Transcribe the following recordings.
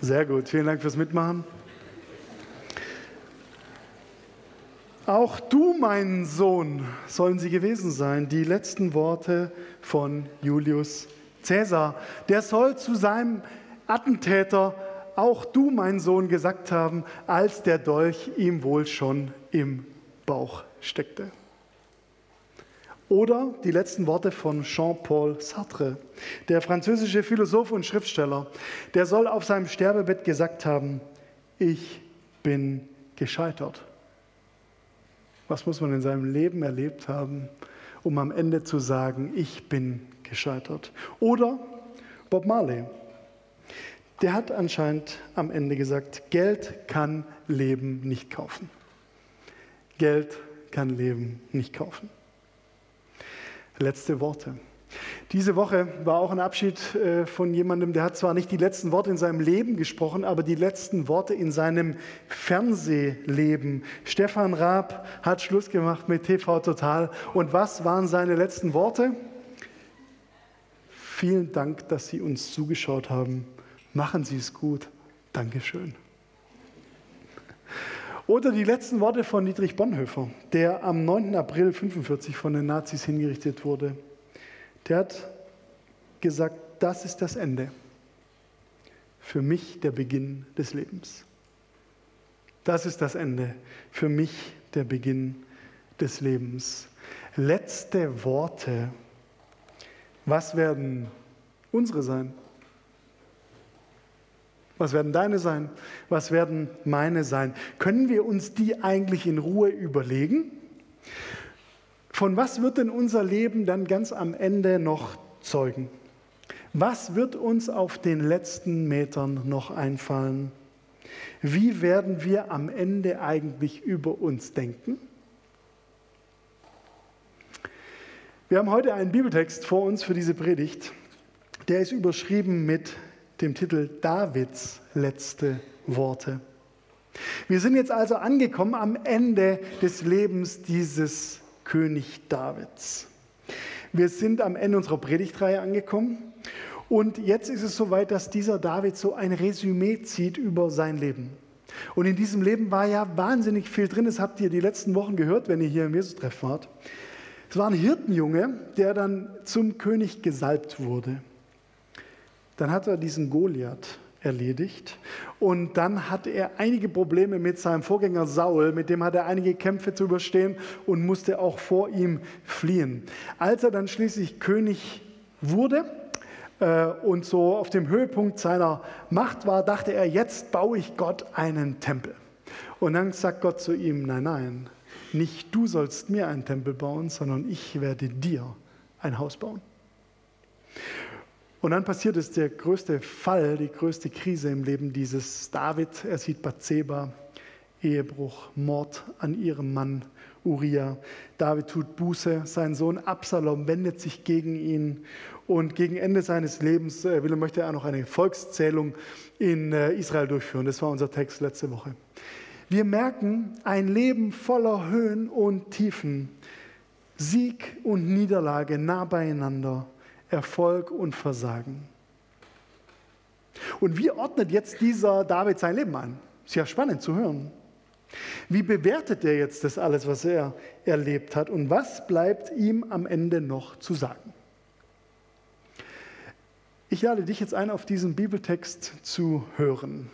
Sehr gut, vielen Dank fürs Mitmachen. Auch du, mein Sohn, sollen sie gewesen sein, die letzten Worte von Julius Caesar. Der soll zu seinem Attentäter, auch du, mein Sohn, gesagt haben, als der Dolch ihm wohl schon im Bauch steckte. Oder die letzten Worte von Jean-Paul Sartre, der französische Philosoph und Schriftsteller, der soll auf seinem Sterbebett gesagt haben, ich bin gescheitert. Was muss man in seinem Leben erlebt haben, um am Ende zu sagen, ich bin gescheitert? Oder Bob Marley, der hat anscheinend am Ende gesagt, Geld kann Leben nicht kaufen. Geld kann Leben nicht kaufen letzte Worte. Diese Woche war auch ein Abschied äh, von jemandem, der hat zwar nicht die letzten Worte in seinem Leben gesprochen, aber die letzten Worte in seinem Fernsehleben. Stefan Raab hat Schluss gemacht mit TV Total. Und was waren seine letzten Worte? Vielen Dank, dass Sie uns zugeschaut haben. Machen Sie es gut. Dankeschön. Oder die letzten Worte von Dietrich Bonhoeffer, der am 9. April 1945 von den Nazis hingerichtet wurde. Der hat gesagt, das ist das Ende. Für mich der Beginn des Lebens. Das ist das Ende. Für mich der Beginn des Lebens. Letzte Worte. Was werden unsere sein? Was werden deine sein? Was werden meine sein? Können wir uns die eigentlich in Ruhe überlegen? Von was wird denn unser Leben dann ganz am Ende noch zeugen? Was wird uns auf den letzten Metern noch einfallen? Wie werden wir am Ende eigentlich über uns denken? Wir haben heute einen Bibeltext vor uns für diese Predigt. Der ist überschrieben mit dem Titel Davids letzte Worte. Wir sind jetzt also angekommen am Ende des Lebens dieses König Davids. Wir sind am Ende unserer Predigtreihe angekommen und jetzt ist es soweit, dass dieser David so ein Resümee zieht über sein Leben. Und in diesem Leben war ja wahnsinnig viel drin. Das habt ihr die letzten Wochen gehört, wenn ihr hier im Jesus-Treff wart. Es war ein Hirtenjunge, der dann zum König gesalbt wurde. Dann hat er diesen Goliath erledigt und dann hat er einige Probleme mit seinem Vorgänger Saul, mit dem hat er einige Kämpfe zu überstehen und musste auch vor ihm fliehen. Als er dann schließlich König wurde, äh, und so auf dem Höhepunkt seiner Macht war, dachte er, jetzt baue ich Gott einen Tempel. Und dann sagt Gott zu ihm, nein, nein, nicht du sollst mir einen Tempel bauen, sondern ich werde dir ein Haus bauen. Und dann passiert es der größte Fall, die größte Krise im Leben dieses David. Er sieht Bathseba, Ehebruch, Mord an ihrem Mann Uriah. David tut Buße, sein Sohn Absalom wendet sich gegen ihn und gegen Ende seines Lebens äh, will, möchte er noch eine Volkszählung in äh, Israel durchführen. Das war unser Text letzte Woche. Wir merken ein Leben voller Höhen und Tiefen, Sieg und Niederlage nah beieinander. Erfolg und Versagen. Und wie ordnet jetzt dieser David sein Leben ein? Ist ja spannend zu hören. Wie bewertet er jetzt das alles, was er erlebt hat? Und was bleibt ihm am Ende noch zu sagen? Ich lade dich jetzt ein, auf diesen Bibeltext zu hören.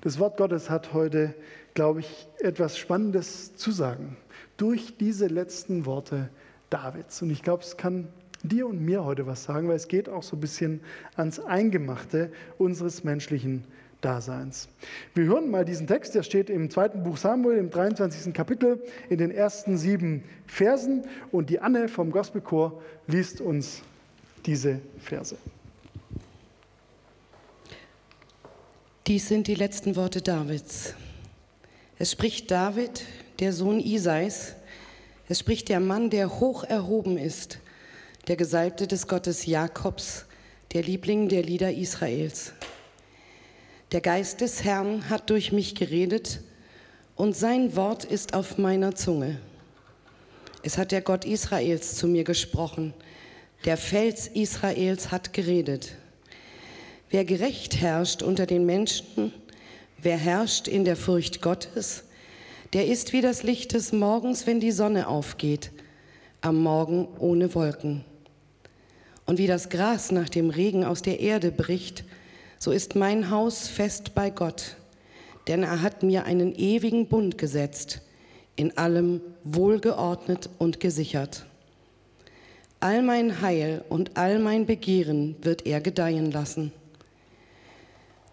Das Wort Gottes hat heute, glaube ich, etwas Spannendes zu sagen. Durch diese letzten Worte Davids. Und ich glaube, es kann dir und mir heute was sagen, weil es geht auch so ein bisschen ans Eingemachte unseres menschlichen Daseins. Wir hören mal diesen Text, der steht im zweiten Buch Samuel, im 23. Kapitel, in den ersten sieben Versen. Und die Anne vom Gospelchor liest uns diese Verse. Dies sind die letzten Worte Davids. Es spricht David, der Sohn Isais. Es spricht der Mann, der hoch erhoben ist der Gesalbte des Gottes Jakobs, der Liebling der Lieder Israels. Der Geist des Herrn hat durch mich geredet und sein Wort ist auf meiner Zunge. Es hat der Gott Israels zu mir gesprochen, der Fels Israels hat geredet. Wer gerecht herrscht unter den Menschen, wer herrscht in der Furcht Gottes, der ist wie das Licht des Morgens, wenn die Sonne aufgeht, am Morgen ohne Wolken. Und wie das Gras nach dem Regen aus der Erde bricht, so ist mein Haus fest bei Gott, denn er hat mir einen ewigen Bund gesetzt, in allem wohlgeordnet und gesichert. All mein Heil und all mein Begehren wird er gedeihen lassen.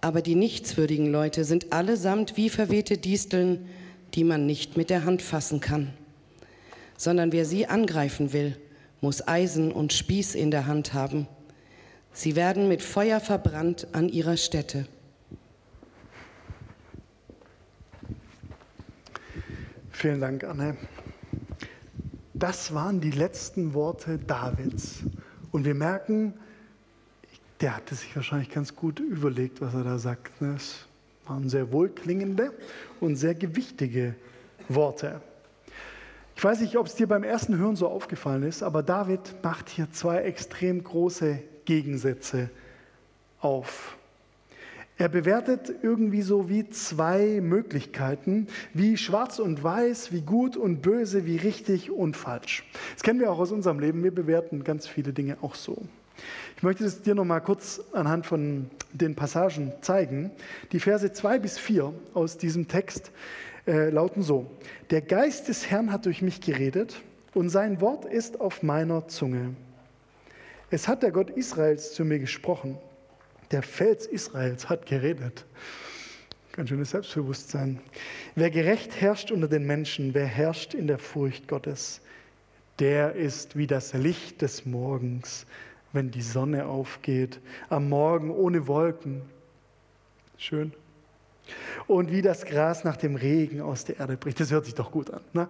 Aber die nichtswürdigen Leute sind allesamt wie verwehte Disteln, die man nicht mit der Hand fassen kann, sondern wer sie angreifen will, muss Eisen und Spieß in der Hand haben. Sie werden mit Feuer verbrannt an ihrer Stätte. Vielen Dank, Anne. Das waren die letzten Worte Davids. Und wir merken, der hatte sich wahrscheinlich ganz gut überlegt, was er da sagt. Ne? Es waren sehr wohlklingende und sehr gewichtige Worte. Ich weiß nicht, ob es dir beim ersten Hören so aufgefallen ist, aber David macht hier zwei extrem große Gegensätze auf. Er bewertet irgendwie so wie zwei Möglichkeiten, wie schwarz und weiß, wie gut und böse, wie richtig und falsch. Das kennen wir auch aus unserem Leben. Wir bewerten ganz viele Dinge auch so. Ich möchte es dir noch mal kurz anhand von den Passagen zeigen. Die Verse 2 bis 4 aus diesem Text äh, lauten so: Der Geist des Herrn hat durch mich geredet und sein Wort ist auf meiner Zunge. Es hat der Gott Israels zu mir gesprochen. Der Fels Israels hat geredet. Ganz schönes Selbstbewusstsein. Wer gerecht herrscht unter den Menschen, wer herrscht in der Furcht Gottes, der ist wie das Licht des Morgens wenn die Sonne aufgeht, am Morgen ohne Wolken. Schön. Und wie das Gras nach dem Regen aus der Erde bricht. Das hört sich doch gut an. Ne?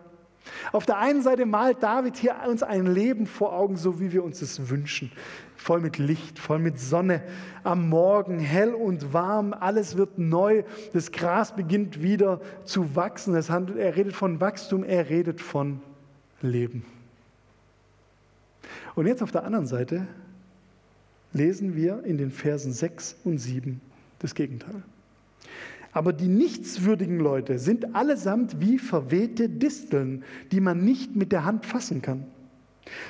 Auf der einen Seite malt David hier uns ein Leben vor Augen, so wie wir uns es wünschen. Voll mit Licht, voll mit Sonne, am Morgen hell und warm, alles wird neu, das Gras beginnt wieder zu wachsen. Handelt, er redet von Wachstum, er redet von Leben. Und jetzt auf der anderen Seite lesen wir in den Versen 6 und 7 das Gegenteil. Aber die nichtswürdigen Leute sind allesamt wie verwehte Disteln, die man nicht mit der Hand fassen kann.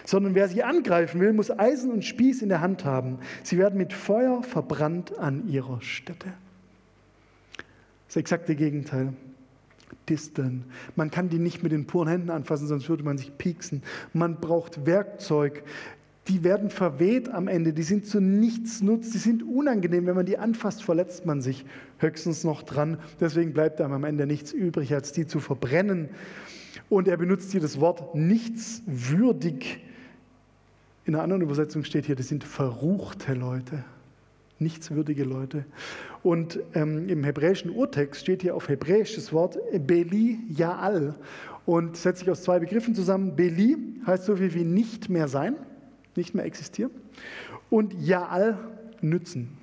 Sondern wer sie angreifen will, muss Eisen und Spieß in der Hand haben. Sie werden mit Feuer verbrannt an ihrer Stätte. Das exakte Gegenteil. Disteln. Man kann die nicht mit den puren Händen anfassen, sonst würde man sich pieksen. Man braucht Werkzeug die werden verweht am Ende, die sind zu nichts nutz, die sind unangenehm. Wenn man die anfasst, verletzt man sich höchstens noch dran. Deswegen bleibt einem am Ende nichts übrig, als die zu verbrennen. Und er benutzt hier das Wort nichtswürdig. In einer anderen Übersetzung steht hier, das sind verruchte Leute, nichtswürdige Leute. Und ähm, im hebräischen Urtext steht hier auf Hebräisch das Wort Beli Jaal und setzt sich aus zwei Begriffen zusammen. Beli heißt so viel wie nicht mehr sein nicht mehr existieren. Und Jaal nützen,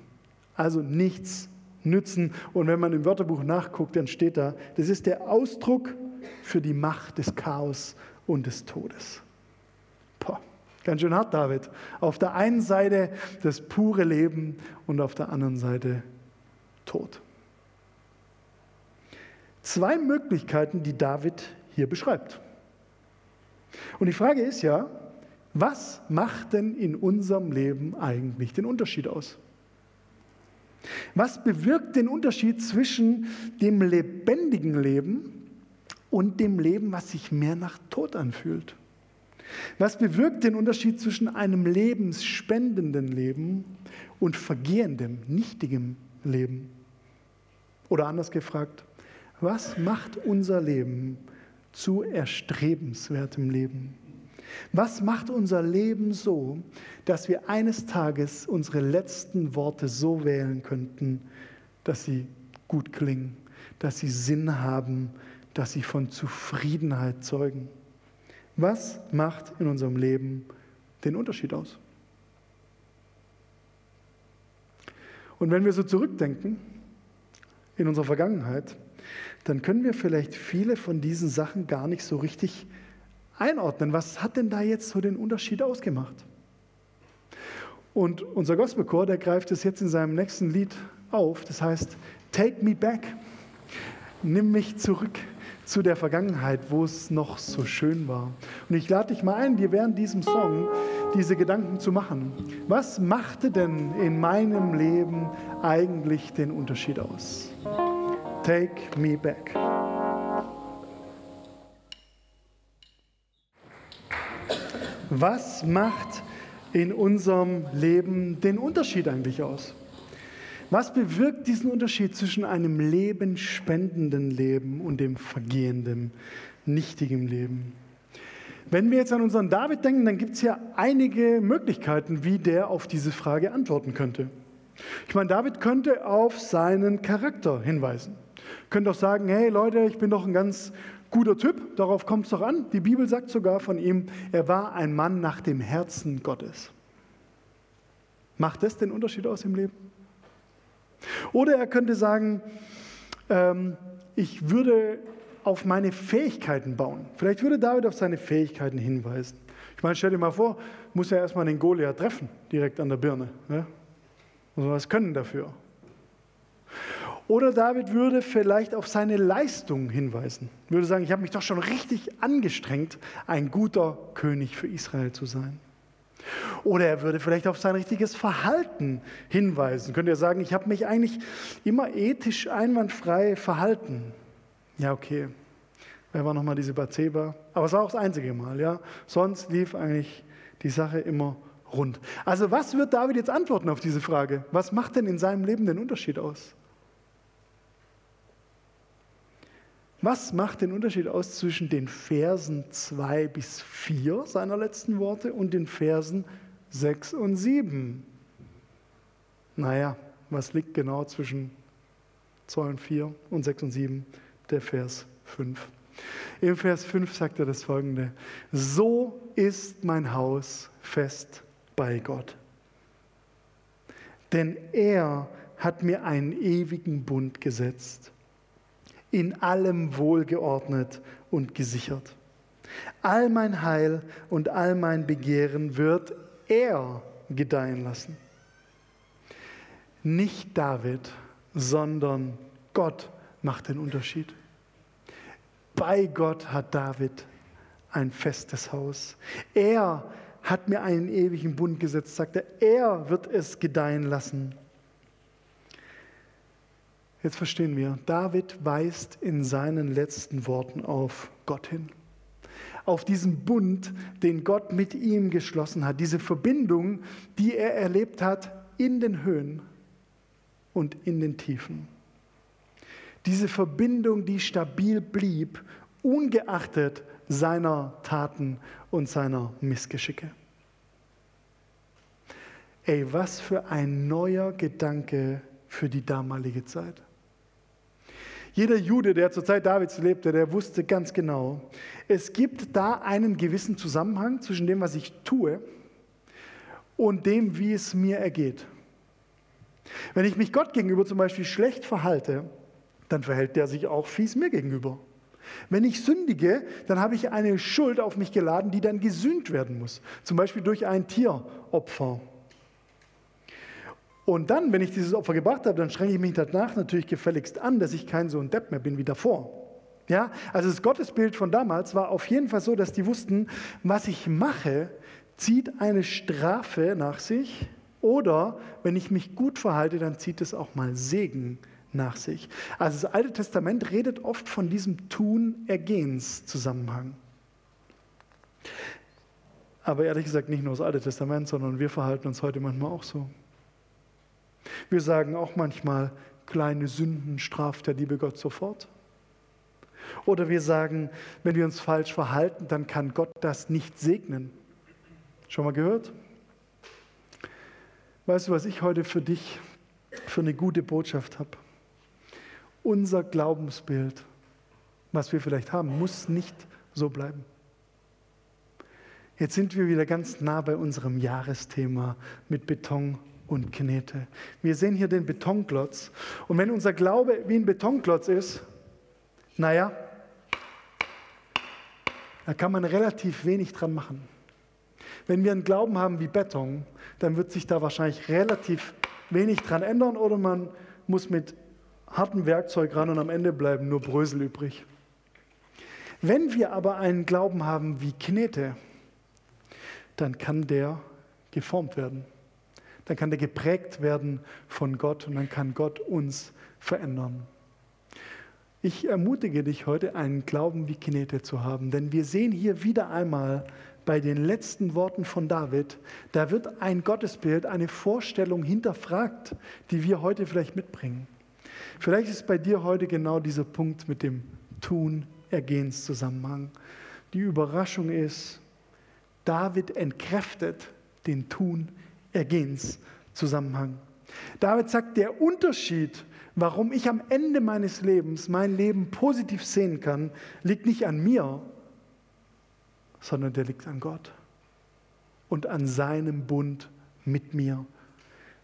also nichts nützen. Und wenn man im Wörterbuch nachguckt, dann steht da, das ist der Ausdruck für die Macht des Chaos und des Todes. Boah, ganz schön hart, David. Auf der einen Seite das pure Leben und auf der anderen Seite Tod. Zwei Möglichkeiten, die David hier beschreibt. Und die Frage ist ja, was macht denn in unserem Leben eigentlich den Unterschied aus? Was bewirkt den Unterschied zwischen dem lebendigen Leben und dem Leben, was sich mehr nach Tod anfühlt? Was bewirkt den Unterschied zwischen einem lebensspendenden Leben und vergehendem, nichtigem Leben? Oder anders gefragt, was macht unser Leben zu erstrebenswertem Leben? Was macht unser Leben so, dass wir eines Tages unsere letzten Worte so wählen könnten, dass sie gut klingen, dass sie Sinn haben, dass sie von Zufriedenheit zeugen? Was macht in unserem Leben den Unterschied aus? Und wenn wir so zurückdenken in unserer Vergangenheit, dann können wir vielleicht viele von diesen Sachen gar nicht so richtig einordnen. Was hat denn da jetzt so den Unterschied ausgemacht? Und unser Gospelchor, der greift es jetzt in seinem nächsten Lied auf. Das heißt, Take me back. Nimm mich zurück zu der Vergangenheit, wo es noch so schön war. Und ich lade dich mal ein, dir während diesem Song diese Gedanken zu machen. Was machte denn in meinem Leben eigentlich den Unterschied aus? Take me back. Was macht in unserem Leben den Unterschied eigentlich aus? Was bewirkt diesen Unterschied zwischen einem lebenspendenden Leben und dem vergehenden, nichtigen Leben? Wenn wir jetzt an unseren David denken, dann gibt es ja einige Möglichkeiten, wie der auf diese Frage antworten könnte. Ich meine, David könnte auf seinen Charakter hinweisen. Könnte auch sagen, hey Leute, ich bin doch ein ganz guter Typ, darauf kommt es doch an. Die Bibel sagt sogar von ihm, er war ein Mann nach dem Herzen Gottes. Macht das den Unterschied aus im Leben? Oder er könnte sagen, ähm, ich würde auf meine Fähigkeiten bauen. Vielleicht würde David auf seine Fähigkeiten hinweisen. Ich meine, stell dir mal vor, muss er erstmal den Goliath treffen, direkt an der Birne. Ne? Muss was können dafür. Oder David würde vielleicht auf seine Leistung hinweisen, würde sagen, ich habe mich doch schon richtig angestrengt, ein guter König für Israel zu sein. Oder er würde vielleicht auf sein richtiges Verhalten hinweisen. Könnte er sagen, ich habe mich eigentlich immer ethisch einwandfrei verhalten. Ja, okay. Wer war nochmal diese Bathseba? Aber es war auch das einzige Mal, ja. Sonst lief eigentlich die Sache immer rund. Also was wird David jetzt antworten auf diese Frage? Was macht denn in seinem Leben den Unterschied aus? Was macht den Unterschied aus zwischen den Versen 2 bis 4 seiner letzten Worte und den Versen 6 und 7? Naja, was liegt genau zwischen 2 und 4 und 6 und 7? Der Vers 5. Im Vers 5 sagt er das folgende: So ist mein Haus fest bei Gott. Denn er hat mir einen ewigen Bund gesetzt in allem wohlgeordnet und gesichert. All mein Heil und all mein Begehren wird er gedeihen lassen. Nicht David, sondern Gott macht den Unterschied. Bei Gott hat David ein festes Haus. Er hat mir einen ewigen Bund gesetzt, sagt er. Er wird es gedeihen lassen. Jetzt verstehen wir, David weist in seinen letzten Worten auf Gott hin. Auf diesen Bund, den Gott mit ihm geschlossen hat, diese Verbindung, die er erlebt hat in den Höhen und in den Tiefen. Diese Verbindung, die stabil blieb, ungeachtet seiner Taten und seiner Missgeschicke. Ey, was für ein neuer Gedanke für die damalige Zeit. Jeder Jude, der zur Zeit Davids lebte, der wusste ganz genau, es gibt da einen gewissen Zusammenhang zwischen dem, was ich tue und dem, wie es mir ergeht. Wenn ich mich Gott gegenüber zum Beispiel schlecht verhalte, dann verhält der sich auch fies mir gegenüber. Wenn ich sündige, dann habe ich eine Schuld auf mich geladen, die dann gesühnt werden muss. Zum Beispiel durch ein Tieropfer. Und dann, wenn ich dieses Opfer gebracht habe, dann strenge ich mich danach natürlich gefälligst an, dass ich kein so ein Depp mehr bin wie davor. Ja, also das Gottesbild von damals war auf jeden Fall so, dass die wussten, was ich mache, zieht eine Strafe nach sich oder wenn ich mich gut verhalte, dann zieht es auch mal Segen nach sich. Also das Alte Testament redet oft von diesem Tun-Ergehens-Zusammenhang. Aber ehrlich gesagt nicht nur das Alte Testament, sondern wir verhalten uns heute manchmal auch so. Wir sagen auch manchmal, kleine Sünden straft der liebe Gott sofort. Oder wir sagen, wenn wir uns falsch verhalten, dann kann Gott das nicht segnen. Schon mal gehört? Weißt du, was ich heute für dich für eine gute Botschaft habe? Unser Glaubensbild, was wir vielleicht haben, muss nicht so bleiben. Jetzt sind wir wieder ganz nah bei unserem Jahresthema mit Beton und Knete. Wir sehen hier den Betonklotz. Und wenn unser Glaube wie ein Betonklotz ist, naja, da kann man relativ wenig dran machen. Wenn wir einen Glauben haben wie Beton, dann wird sich da wahrscheinlich relativ wenig dran ändern oder man muss mit hartem Werkzeug ran und am Ende bleiben nur Brösel übrig. Wenn wir aber einen Glauben haben wie Knete, dann kann der geformt werden. Dann kann der geprägt werden von Gott und dann kann Gott uns verändern. Ich ermutige dich heute, einen Glauben wie Knete zu haben, denn wir sehen hier wieder einmal bei den letzten Worten von David, da wird ein Gottesbild, eine Vorstellung hinterfragt, die wir heute vielleicht mitbringen. Vielleicht ist bei dir heute genau dieser Punkt mit dem Tun, Ergehenszusammenhang. Die Überraschung ist, David entkräftet den Tun, Ergehenszusammenhang. David sagt, der Unterschied, warum ich am Ende meines Lebens mein Leben positiv sehen kann, liegt nicht an mir, sondern der liegt an Gott und an seinem Bund mit mir.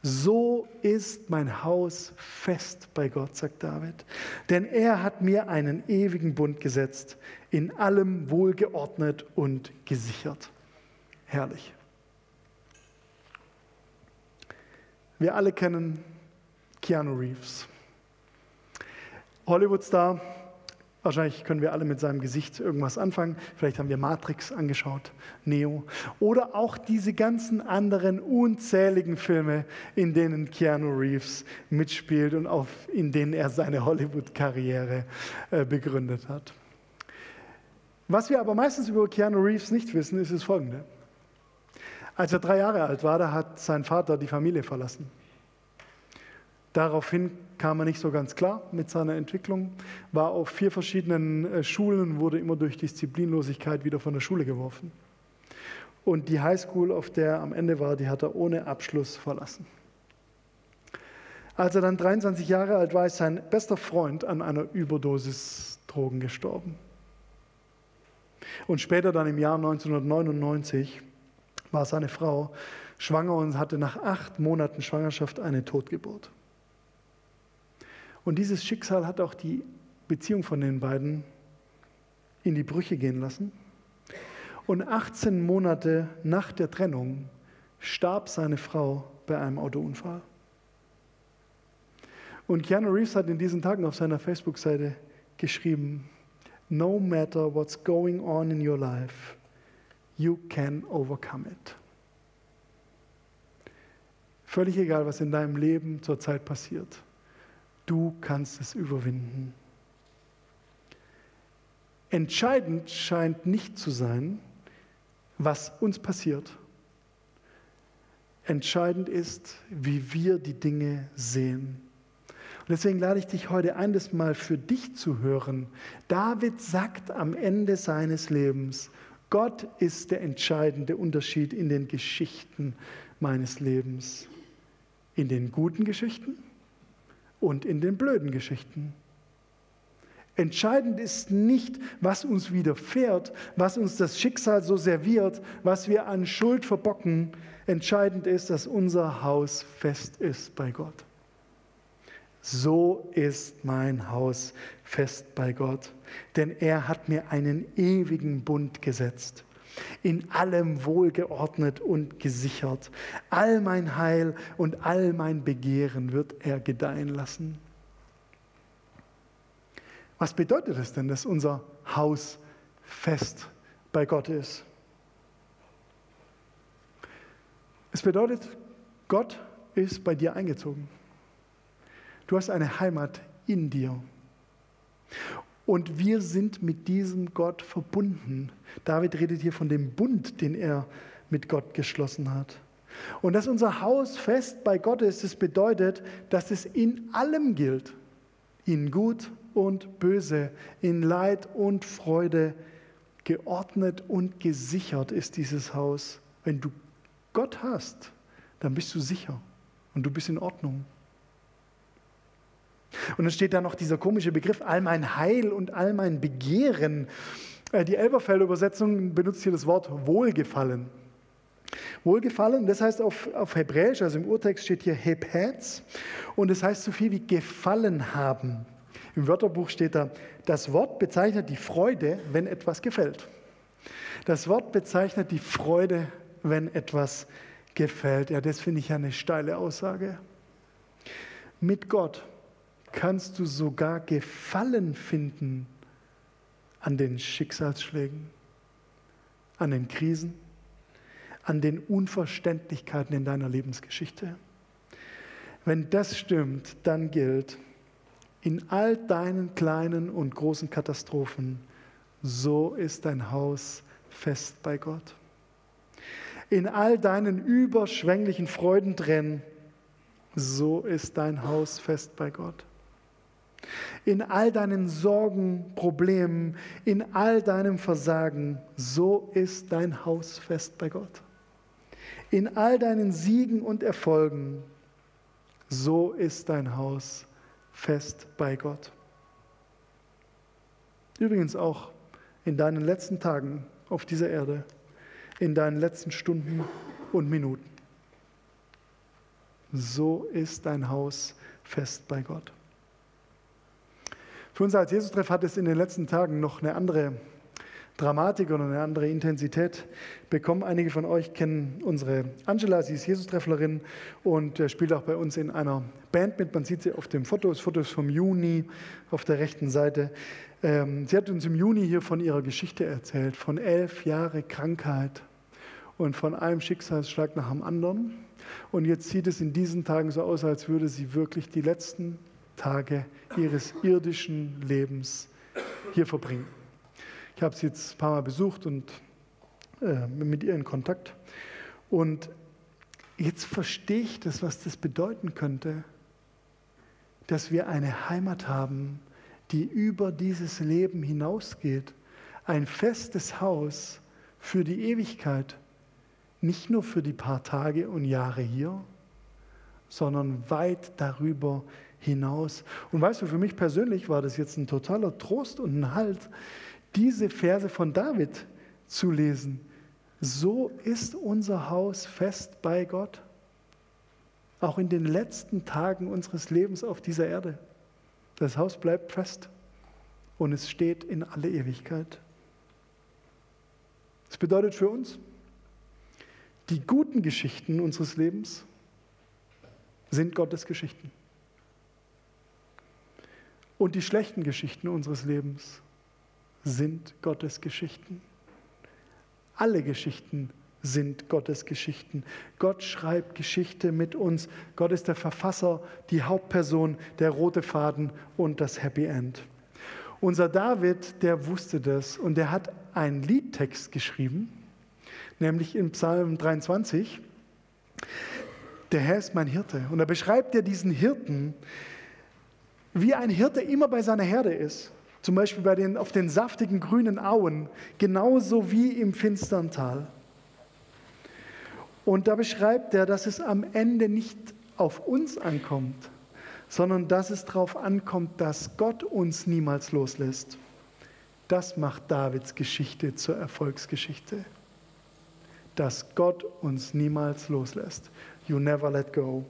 So ist mein Haus fest bei Gott, sagt David. Denn er hat mir einen ewigen Bund gesetzt, in allem wohlgeordnet und gesichert. Herrlich. Wir alle kennen Keanu Reeves. Hollywood-Star, Wahrscheinlich können wir alle mit seinem Gesicht irgendwas anfangen. Vielleicht haben wir Matrix angeschaut, Neo. Oder auch diese ganzen anderen unzähligen Filme, in denen Keanu Reeves mitspielt und auf, in denen er seine Hollywood-Karriere äh, begründet hat. Was wir aber meistens über Keanu Reeves nicht wissen, ist das Folgende. Als er drei Jahre alt war, da hat sein Vater die Familie verlassen. Daraufhin kam er nicht so ganz klar mit seiner Entwicklung, war auf vier verschiedenen äh, Schulen wurde immer durch Disziplinlosigkeit wieder von der Schule geworfen. Und die Highschool, auf der er am Ende war, die hat er ohne Abschluss verlassen. Als er dann 23 Jahre alt war, ist sein bester Freund an einer Überdosis Drogen gestorben. Und später dann im Jahr 1999 war seine Frau schwanger und hatte nach acht Monaten Schwangerschaft eine Totgeburt. Und dieses Schicksal hat auch die Beziehung von den beiden in die Brüche gehen lassen. Und 18 Monate nach der Trennung starb seine Frau bei einem Autounfall. Und Keanu Reeves hat in diesen Tagen auf seiner Facebook-Seite geschrieben, No matter what's going on in your life, you can overcome it. Völlig egal, was in deinem Leben zurzeit passiert. Du kannst es überwinden. Entscheidend scheint nicht zu sein, was uns passiert. Entscheidend ist, wie wir die Dinge sehen. Und deswegen lade ich dich heute ein, das mal für dich zu hören. David sagt am Ende seines Lebens, Gott ist der entscheidende Unterschied in den Geschichten meines Lebens. In den guten Geschichten und in den blöden Geschichten. Entscheidend ist nicht, was uns widerfährt, was uns das Schicksal so serviert, was wir an Schuld verbocken. Entscheidend ist, dass unser Haus fest ist bei Gott. So ist mein Haus fest bei Gott, denn er hat mir einen ewigen Bund gesetzt in allem wohlgeordnet und gesichert. All mein Heil und all mein Begehren wird er gedeihen lassen. Was bedeutet es denn, dass unser Haus fest bei Gott ist? Es bedeutet, Gott ist bei dir eingezogen. Du hast eine Heimat in dir. Und wir sind mit diesem Gott verbunden. David redet hier von dem Bund, den er mit Gott geschlossen hat. Und dass unser Haus fest bei Gott ist, das bedeutet, dass es in allem gilt. In Gut und Böse, in Leid und Freude, geordnet und gesichert ist dieses Haus. Wenn du Gott hast, dann bist du sicher und du bist in Ordnung. Und dann steht da noch dieser komische Begriff, all mein Heil und all mein Begehren. Äh, die Elberfelder Übersetzung benutzt hier das Wort Wohlgefallen. Wohlgefallen, das heißt auf, auf Hebräisch, also im Urtext steht hier Hebhetz und das heißt so viel wie gefallen haben. Im Wörterbuch steht da, das Wort bezeichnet die Freude, wenn etwas gefällt. Das Wort bezeichnet die Freude, wenn etwas gefällt. Ja, das finde ich ja eine steile Aussage. Mit Gott kannst du sogar Gefallen finden an den Schicksalsschlägen, an den Krisen, an den Unverständlichkeiten in deiner Lebensgeschichte. Wenn das stimmt, dann gilt, in all deinen kleinen und großen Katastrophen, so ist dein Haus fest bei Gott. In all deinen überschwänglichen Freudentränen, so ist dein Haus fest bei Gott. In all deinen Sorgen, Problemen, in all deinem Versagen, so ist dein Haus fest bei Gott. In all deinen Siegen und Erfolgen, so ist dein Haus fest bei Gott. Übrigens auch in deinen letzten Tagen auf dieser Erde, in deinen letzten Stunden und Minuten. So ist dein Haus fest bei Gott. Für uns als Jesus-Treff hat es in den letzten Tagen noch eine andere Dramatik und eine andere Intensität bekommen. Einige von euch kennen unsere Angela, sie ist Jesus-Trefflerin und äh, spielt auch bei uns in einer Band mit. Man sieht sie auf dem Foto, das Foto ist vom Juni auf der rechten Seite. Ähm, sie hat uns im Juni hier von ihrer Geschichte erzählt, von elf Jahren Krankheit und von einem Schicksalsschlag nach dem anderen. Und jetzt sieht es in diesen Tagen so aus, als würde sie wirklich die letzten Tage ihres irdischen Lebens hier verbringen. Ich habe sie jetzt ein paar Mal besucht und äh, mit ihr in Kontakt. Und jetzt verstehe ich das, was das bedeuten könnte, dass wir eine Heimat haben, die über dieses Leben hinausgeht. Ein festes Haus für die Ewigkeit. Nicht nur für die paar Tage und Jahre hier, sondern weit darüber hinaus. Und weißt du, für mich persönlich war das jetzt ein totaler Trost und ein Halt, diese Verse von David zu lesen. So ist unser Haus fest bei Gott, auch in den letzten Tagen unseres Lebens auf dieser Erde. Das Haus bleibt fest und es steht in alle Ewigkeit. Das bedeutet für uns, die guten Geschichten unseres Lebens sind Gottes Geschichten. Und die schlechten Geschichten unseres Lebens sind Gottes Geschichten. Alle Geschichten sind Gottes Geschichten. Gott schreibt Geschichte mit uns. Gott ist der Verfasser, die Hauptperson, der rote Faden und das Happy End. Unser David, der wusste das und der hat einen Liedtext geschrieben, nämlich in Psalm 23. Der Herr ist mein Hirte. Und da beschreibt er diesen Hirten, wie ein Hirte immer bei seiner Herde ist. Zum Beispiel bei den, auf den saftigen grünen Auen, genauso wie im finstern Tal. Und da beschreibt er, dass es am Ende nicht auf uns ankommt, sondern dass es darauf ankommt, dass Gott uns niemals loslässt. Das macht Davids Geschichte zur Erfolgsgeschichte. Dass Gott uns niemals loslässt. You never let go.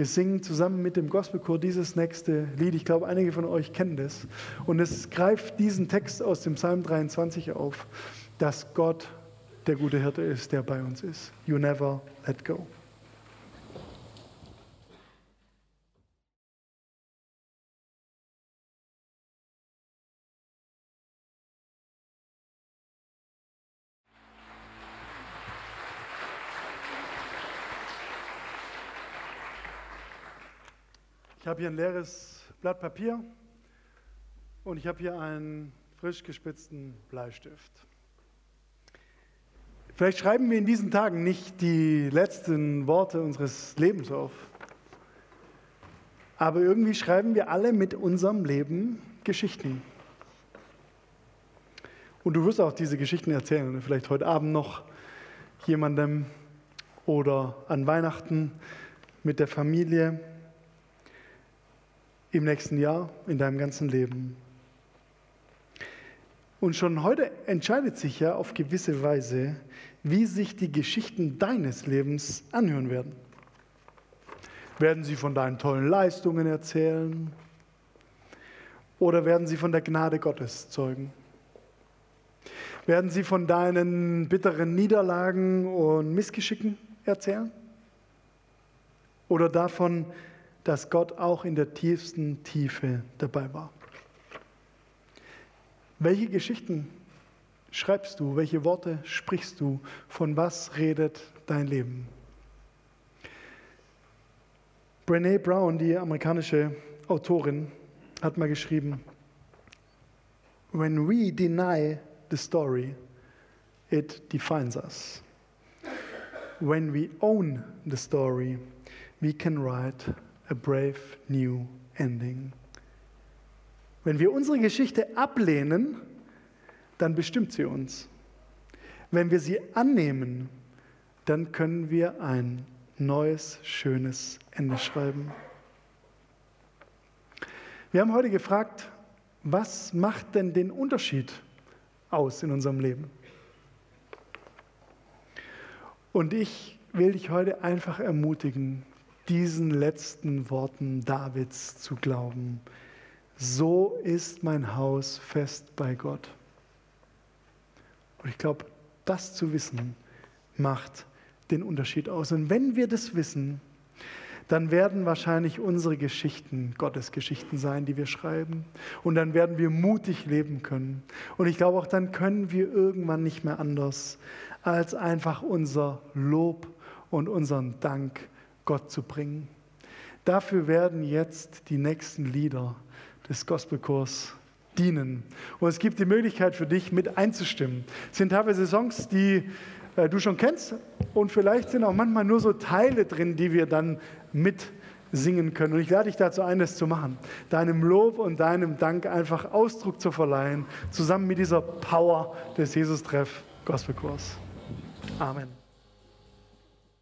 Wir singen zusammen mit dem Gospelchor dieses nächste Lied. Ich glaube, einige von euch kennen das. Und es greift diesen Text aus dem Psalm 23 auf, dass Gott der gute Hirte ist, der bei uns ist. You never let go. Habe hier ein leeres Blatt Papier und ich habe hier einen frisch gespitzten Bleistift. Vielleicht schreiben wir in diesen Tagen nicht die letzten Worte unseres Lebens auf, aber irgendwie schreiben wir alle mit unserem Leben Geschichten. Und du wirst auch diese Geschichten erzählen, vielleicht heute Abend noch jemandem oder an Weihnachten mit der Familie im nächsten Jahr, in deinem ganzen Leben. Und schon heute entscheidet sich ja auf gewisse Weise, wie sich die Geschichten deines Lebens anhören werden. Werden sie von deinen tollen Leistungen erzählen oder werden sie von der Gnade Gottes zeugen? Werden sie von deinen bitteren Niederlagen und Missgeschicken erzählen? Oder davon, dass Gott auch in der tiefsten Tiefe dabei war? Welche Geschichten schreibst du? Welche Worte sprichst du? Von was redet dein Leben? Brene Brown, die amerikanische Autorin, hat mal geschrieben, When we deny the story, it defines us. When we own the story, we can write a brave new ending. Wenn wir unsere Geschichte ablehnen, dann bestimmt sie uns. Wenn wir sie annehmen, dann können wir ein neues, schönes Ende schreiben. Wir haben heute gefragt, was macht denn den Unterschied aus in unserem Leben? Und ich will dich heute einfach ermutigen, diesen letzten Worten Davids zu glauben. So ist mein Haus fest bei Gott. Und ich glaube, das zu wissen, macht den Unterschied aus. Und wenn wir das wissen, dann werden wahrscheinlich unsere Geschichten Gottes Geschichten sein, die wir schreiben. Und dann werden wir mutig leben können. Und ich glaube auch, dann können wir irgendwann nicht mehr anders, als einfach unser Lob und unseren Dank Gott zu bringen. Dafür werden jetzt die nächsten Lieder des Gospelchors dienen. Und es gibt die Möglichkeit für dich, mit einzustimmen. Es sind teilweise Songs, die äh, du schon kennst und vielleicht sind auch manchmal nur so Teile drin, die wir dann mitsingen können. Und ich lade dich dazu ein, das zu machen. Deinem Lob und deinem Dank einfach Ausdruck zu verleihen, zusammen mit dieser Power des Jesus-Treff Gospelkurs. Amen.